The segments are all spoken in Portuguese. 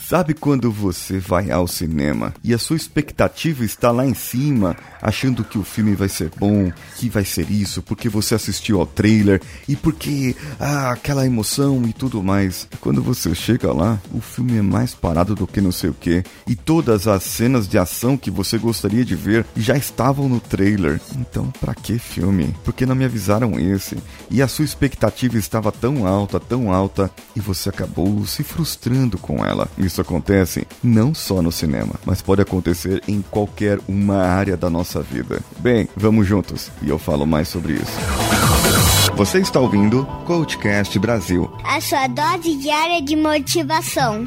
Sabe quando você vai ao cinema e a sua expectativa está lá em cima, achando que o filme vai ser bom, que vai ser isso, porque você assistiu ao trailer e porque ah, aquela emoção e tudo mais. Quando você chega lá, o filme é mais parado do que não sei o que, e todas as cenas de ação que você gostaria de ver já estavam no trailer. Então, para que filme? Porque não me avisaram esse? E a sua expectativa estava tão alta, tão alta, e você acabou se frustrando com ela. Isso acontece não só no cinema, mas pode acontecer em qualquer uma área da nossa vida. Bem, vamos juntos e eu falo mais sobre isso. Você está ouvindo Coachcast Brasil a sua dose diária de motivação.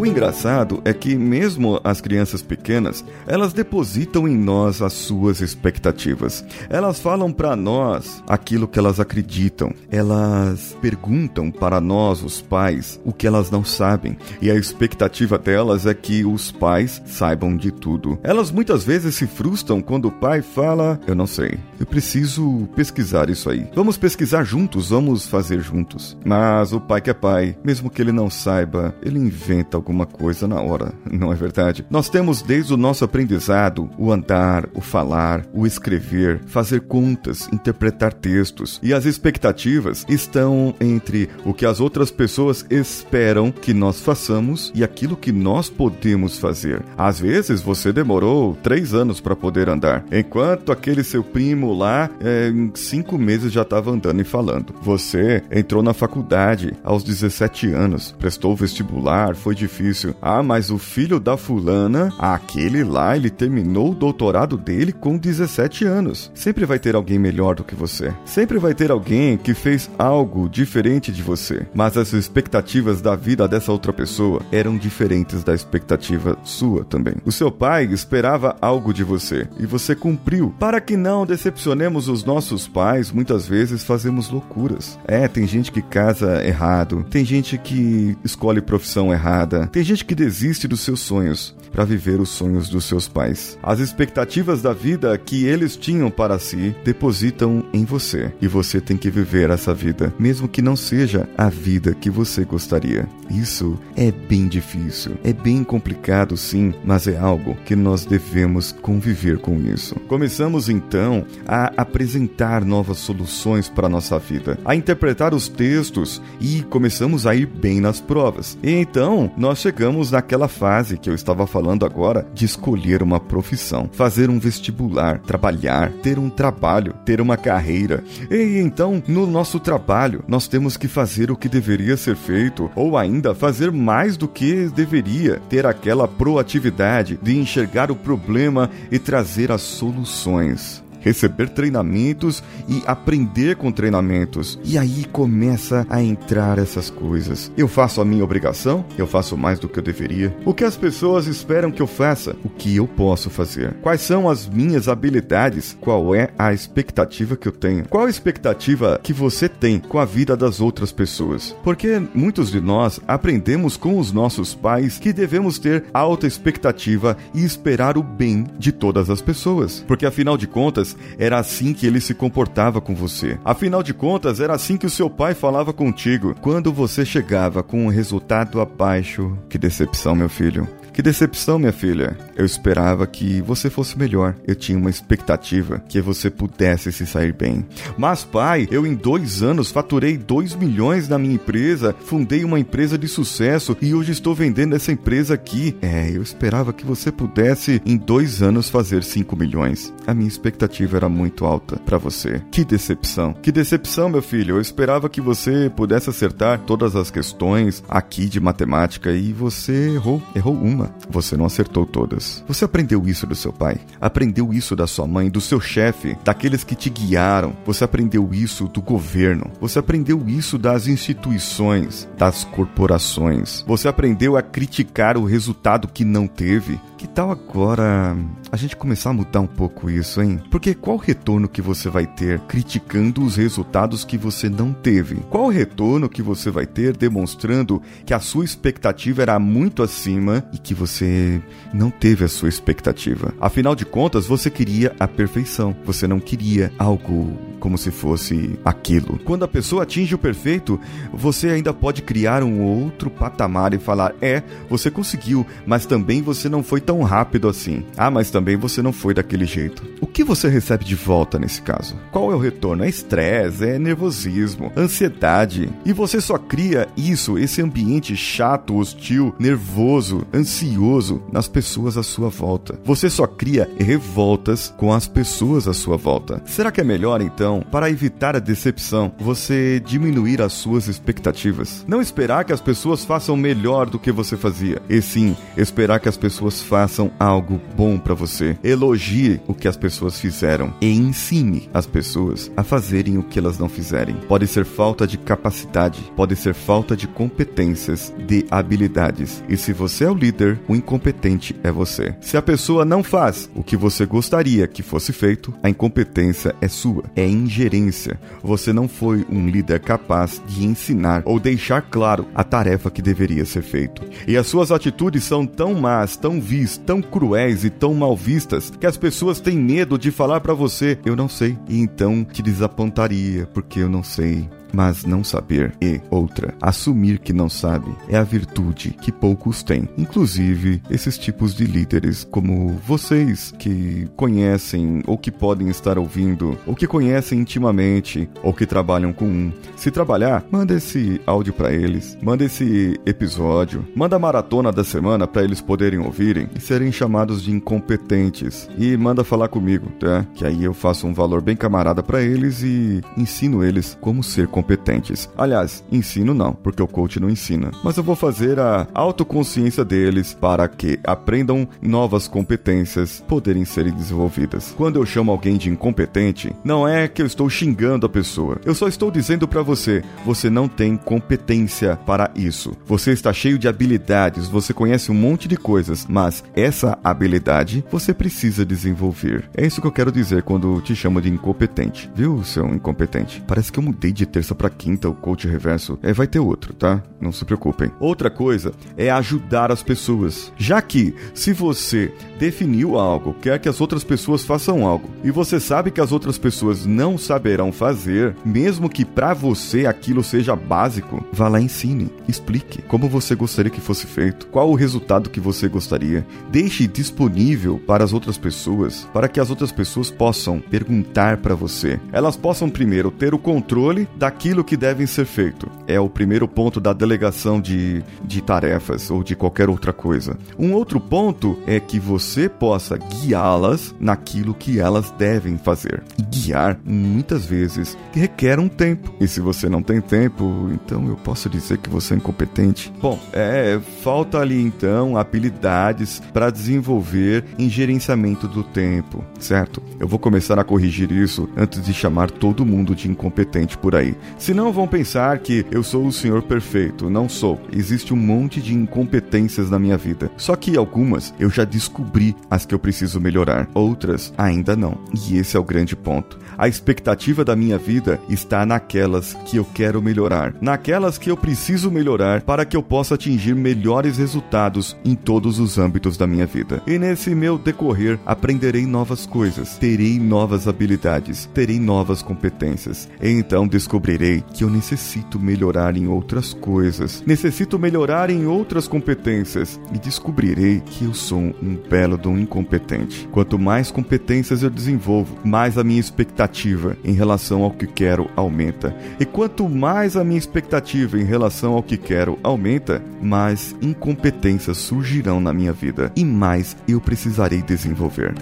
O engraçado é que mesmo as crianças pequenas, elas depositam em nós as suas expectativas. Elas falam para nós aquilo que elas acreditam. Elas perguntam para nós, os pais, o que elas não sabem. E a expectativa delas é que os pais saibam de tudo. Elas muitas vezes se frustram quando o pai fala: "Eu não sei. Eu preciso pesquisar isso aí. Vamos pesquisar juntos, vamos fazer juntos". Mas o pai que é pai, mesmo que ele não saiba, ele inventa alguma alguma coisa na hora, não é verdade? Nós temos desde o nosso aprendizado o andar, o falar, o escrever, fazer contas, interpretar textos. E as expectativas estão entre o que as outras pessoas esperam que nós façamos e aquilo que nós podemos fazer. Às vezes você demorou três anos para poder andar, enquanto aquele seu primo lá é, em cinco meses já estava andando e falando. Você entrou na faculdade aos 17 anos, prestou o vestibular, foi difícil difícil. Ah, mas o filho da fulana, aquele lá, ele terminou o doutorado dele com 17 anos. Sempre vai ter alguém melhor do que você. Sempre vai ter alguém que fez algo diferente de você. Mas as expectativas da vida dessa outra pessoa eram diferentes da expectativa sua também. O seu pai esperava algo de você e você cumpriu. Para que não decepcionemos os nossos pais, muitas vezes fazemos loucuras. É, tem gente que casa errado, tem gente que escolhe profissão errada, tem gente que desiste dos seus sonhos para viver os sonhos dos seus pais. As expectativas da vida que eles tinham para si depositam em você e você tem que viver essa vida, mesmo que não seja a vida que você gostaria. Isso é bem difícil, é bem complicado sim, mas é algo que nós devemos conviver com isso. Começamos então a apresentar novas soluções para nossa vida, a interpretar os textos e começamos a ir bem nas provas. E então nós chegamos naquela fase que eu estava falando agora de escolher uma profissão, fazer um vestibular, trabalhar, ter um trabalho, ter uma carreira. E então, no nosso trabalho, nós temos que fazer o que deveria ser feito ou ainda fazer mais do que deveria, ter aquela proatividade de enxergar o problema e trazer as soluções receber treinamentos e aprender com treinamentos. E aí começa a entrar essas coisas. Eu faço a minha obrigação? Eu faço mais do que eu deveria? O que as pessoas esperam que eu faça? O que eu posso fazer? Quais são as minhas habilidades? Qual é a expectativa que eu tenho? Qual a expectativa que você tem com a vida das outras pessoas? Porque muitos de nós aprendemos com os nossos pais que devemos ter alta expectativa e esperar o bem de todas as pessoas. Porque afinal de contas, era assim que ele se comportava com você. Afinal de contas, era assim que o seu pai falava contigo. Quando você chegava com um resultado abaixo, que decepção, meu filho. Que decepção, minha filha. Eu esperava que você fosse melhor. Eu tinha uma expectativa que você pudesse se sair bem. Mas, pai, eu em dois anos faturei 2 milhões na minha empresa, fundei uma empresa de sucesso e hoje estou vendendo essa empresa aqui. É, eu esperava que você pudesse em dois anos fazer 5 milhões. A minha expectativa era muito alta para você. Que decepção. Que decepção, meu filho. Eu esperava que você pudesse acertar todas as questões aqui de matemática e você errou. Errou uma, você não acertou todas. Você aprendeu isso do seu pai, aprendeu isso da sua mãe, do seu chefe, daqueles que te guiaram. Você aprendeu isso do governo. Você aprendeu isso das instituições, das corporações. Você aprendeu a criticar o resultado que não teve, que tal agora a gente começar a mudar um pouco isso, hein? Porque qual retorno que você vai ter criticando os resultados que você não teve? Qual retorno que você vai ter demonstrando que a sua expectativa era muito acima e que você não teve a sua expectativa? Afinal de contas, você queria a perfeição. Você não queria algo como se fosse aquilo. Quando a pessoa atinge o perfeito, você ainda pode criar um outro patamar e falar: "É, você conseguiu, mas também você não foi tão rápido assim. Ah, mas também você não foi daquele jeito." O que você recebe de volta nesse caso? Qual é o retorno? É estresse, é nervosismo, ansiedade. E você só cria isso, esse ambiente chato, hostil, nervoso, ansioso nas pessoas à sua volta. Você só cria revoltas com as pessoas à sua volta. Será que é melhor então, para evitar a decepção, você diminuir as suas expectativas? Não esperar que as pessoas façam melhor do que você fazia, e sim esperar que as pessoas façam algo bom para você. Elogie o que as pessoas fizeram e ensine as pessoas a fazerem o que elas não fizerem. Pode ser falta de capacidade, pode ser falta de competências, de habilidades. E se você é o líder, o incompetente é você. Se a pessoa não faz o que você gostaria que fosse feito, a incompetência é sua. É ingerência. Você não foi um líder capaz de ensinar ou deixar claro a tarefa que deveria ser feito. E as suas atitudes são tão más, tão vis, tão cruéis e tão mal vistas que as pessoas têm medo de falar para você: "Eu não sei". E então te desapontaria porque eu não sei mas não saber e outra, assumir que não sabe é a virtude que poucos têm. Inclusive esses tipos de líderes como vocês que conhecem ou que podem estar ouvindo ou que conhecem intimamente ou que trabalham com um. Se trabalhar, manda esse áudio para eles, manda esse episódio, manda a maratona da semana para eles poderem ouvirem e serem chamados de incompetentes e manda falar comigo, tá? Que aí eu faço um valor bem camarada para eles e ensino eles como ser competentes. Aliás, ensino não, porque o coach não ensina, mas eu vou fazer a autoconsciência deles para que aprendam novas competências poderem serem desenvolvidas. Quando eu chamo alguém de incompetente, não é que eu estou xingando a pessoa. Eu só estou dizendo para você, você não tem competência para isso. Você está cheio de habilidades, você conhece um monte de coisas, mas essa habilidade você precisa desenvolver. É isso que eu quero dizer quando te chamo de incompetente. Viu, seu incompetente? Parece que eu mudei de terça para quinta o coach reverso. É, vai ter outro, tá? Não se preocupem. Outra coisa é ajudar as pessoas. Já que se você definiu algo, quer que as outras pessoas façam algo, e você sabe que as outras pessoas não saberão fazer, mesmo que para você aquilo seja básico, vá lá e ensine, explique como você gostaria que fosse feito, qual o resultado que você gostaria. Deixe disponível para as outras pessoas, para que as outras pessoas possam perguntar para você. Elas possam primeiro ter o controle daquilo que devem ser feito. É o primeiro ponto da delegação de, de tarefas ou de qualquer outra coisa. Um outro ponto é que você possa guiá-las naquilo que elas devem fazer. Guiar, muitas vezes, requer um tempo. E se você não tem tempo, então eu posso dizer que você é incompetente. Bom, é, falta ali então habilidades para desenvolver em gerenciamento do tempo, certo? Eu vou começar a corrigir isso antes de chamar todo mundo de incompetente por aí. Senão vão pensar que eu sou o senhor perfeito. Não sou. Existe um monte de incompetências na minha vida. Só que algumas eu já descobri as que eu preciso melhorar, outras ainda não. E esse é o grande ponto. A expectativa da minha vida está naquelas que eu quero melhorar, naquelas que eu preciso melhorar para que eu possa atingir melhores resultados em todos os âmbitos da minha vida. E nesse meu decorrer, aprenderei novas coisas, terei novas habilidades, terei novas competências. E então descobrirei que eu necessito melhorar em outras coisas, necessito melhorar em outras competências e descobrirei que eu sou um belo um incompetente. Quanto mais competências eu desenvolvo, mais a minha expectativa em relação ao que quero aumenta. E quanto mais a minha expectativa em relação ao que quero aumenta, mais incompetências surgirão na minha vida e mais eu precisarei desenvolver.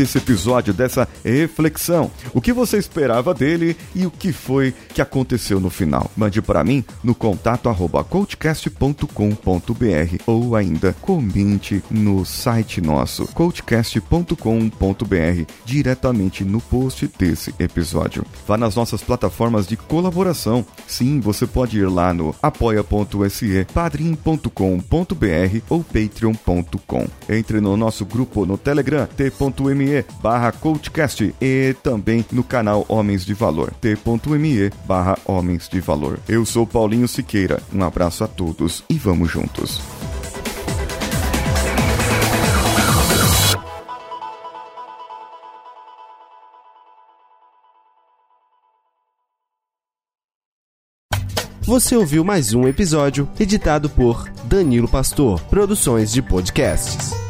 Desse episódio, dessa reflexão? O que você esperava dele e o que foi que aconteceu no final? Mande para mim no contato arroba coachcast.com.br ou ainda comente no site nosso coachcast.com.br diretamente no post desse episódio. Vá nas nossas plataformas de colaboração. Sim, você pode ir lá no apoia.se, padrim.com.br ou patreon.com. Entre no nosso grupo no Telegram, t.me barra coachcast e também no canal Homens de Valor, t.me barra Homens de Valor. Eu sou Paulinho Siqueira, um abraço a todos e vamos juntos. Você ouviu mais um episódio editado por Danilo Pastor, Produções de Podcasts.